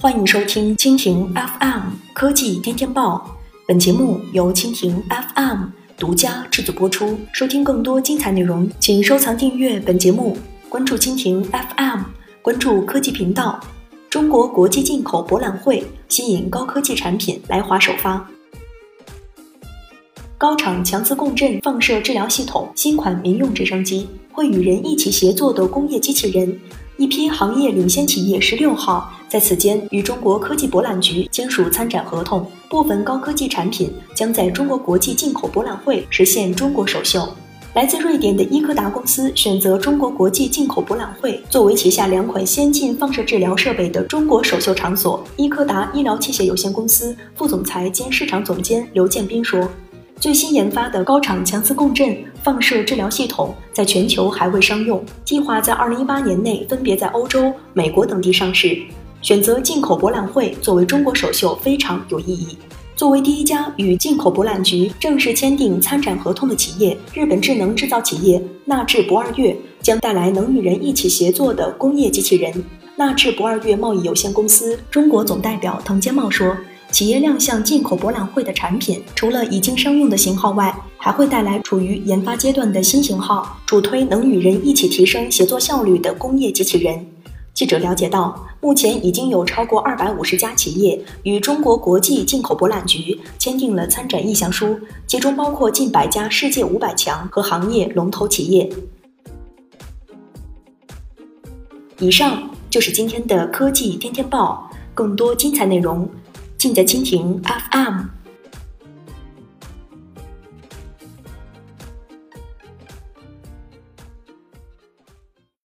欢迎收听蜻蜓 FM 科技天天报，本节目由蜻蜓 FM 独家制作播出。收听更多精彩内容，请收藏订阅本节目，关注蜻蜓 FM，关注科技频道。中国国际进口博览会吸引高科技产品来华首发。高场强磁共振放射治疗系统新款民用直升机，会与人一起协作的工业机器人。一批行业领先企业十六号在此间与中国科技博览局签署参展合同，部分高科技产品将在中国国际进口博览会实现中国首秀。来自瑞典的伊科达公司选择中国国际进口博览会作为旗下两款先进放射治疗设备的中国首秀场所。伊科达医疗器械有限公司副总裁兼市场总监刘建斌说。最新研发的高场强磁共振放射治疗系统在全球还未商用，计划在二零一八年内分别在欧洲、美国等地上市。选择进口博览会作为中国首秀非常有意义。作为第一家与进口博览局正式签订参展合同的企业，日本智能制造企业纳智不二月将带来能与人一起协作的工业机器人。纳智不二月贸易有限公司中国总代表藤坚茂说。企业亮相进口博览会的产品，除了已经商用的型号外，还会带来处于研发阶段的新型号，主推能与人一起提升协作效率的工业机器人。记者了解到，目前已经有超过二百五十家企业与中国国际进口博览局签订了参展意向书，其中包括近百家世界五百强和行业龙头企业。以上就是今天的科技天天报，更多精彩内容。尽在蜻蜓 FM。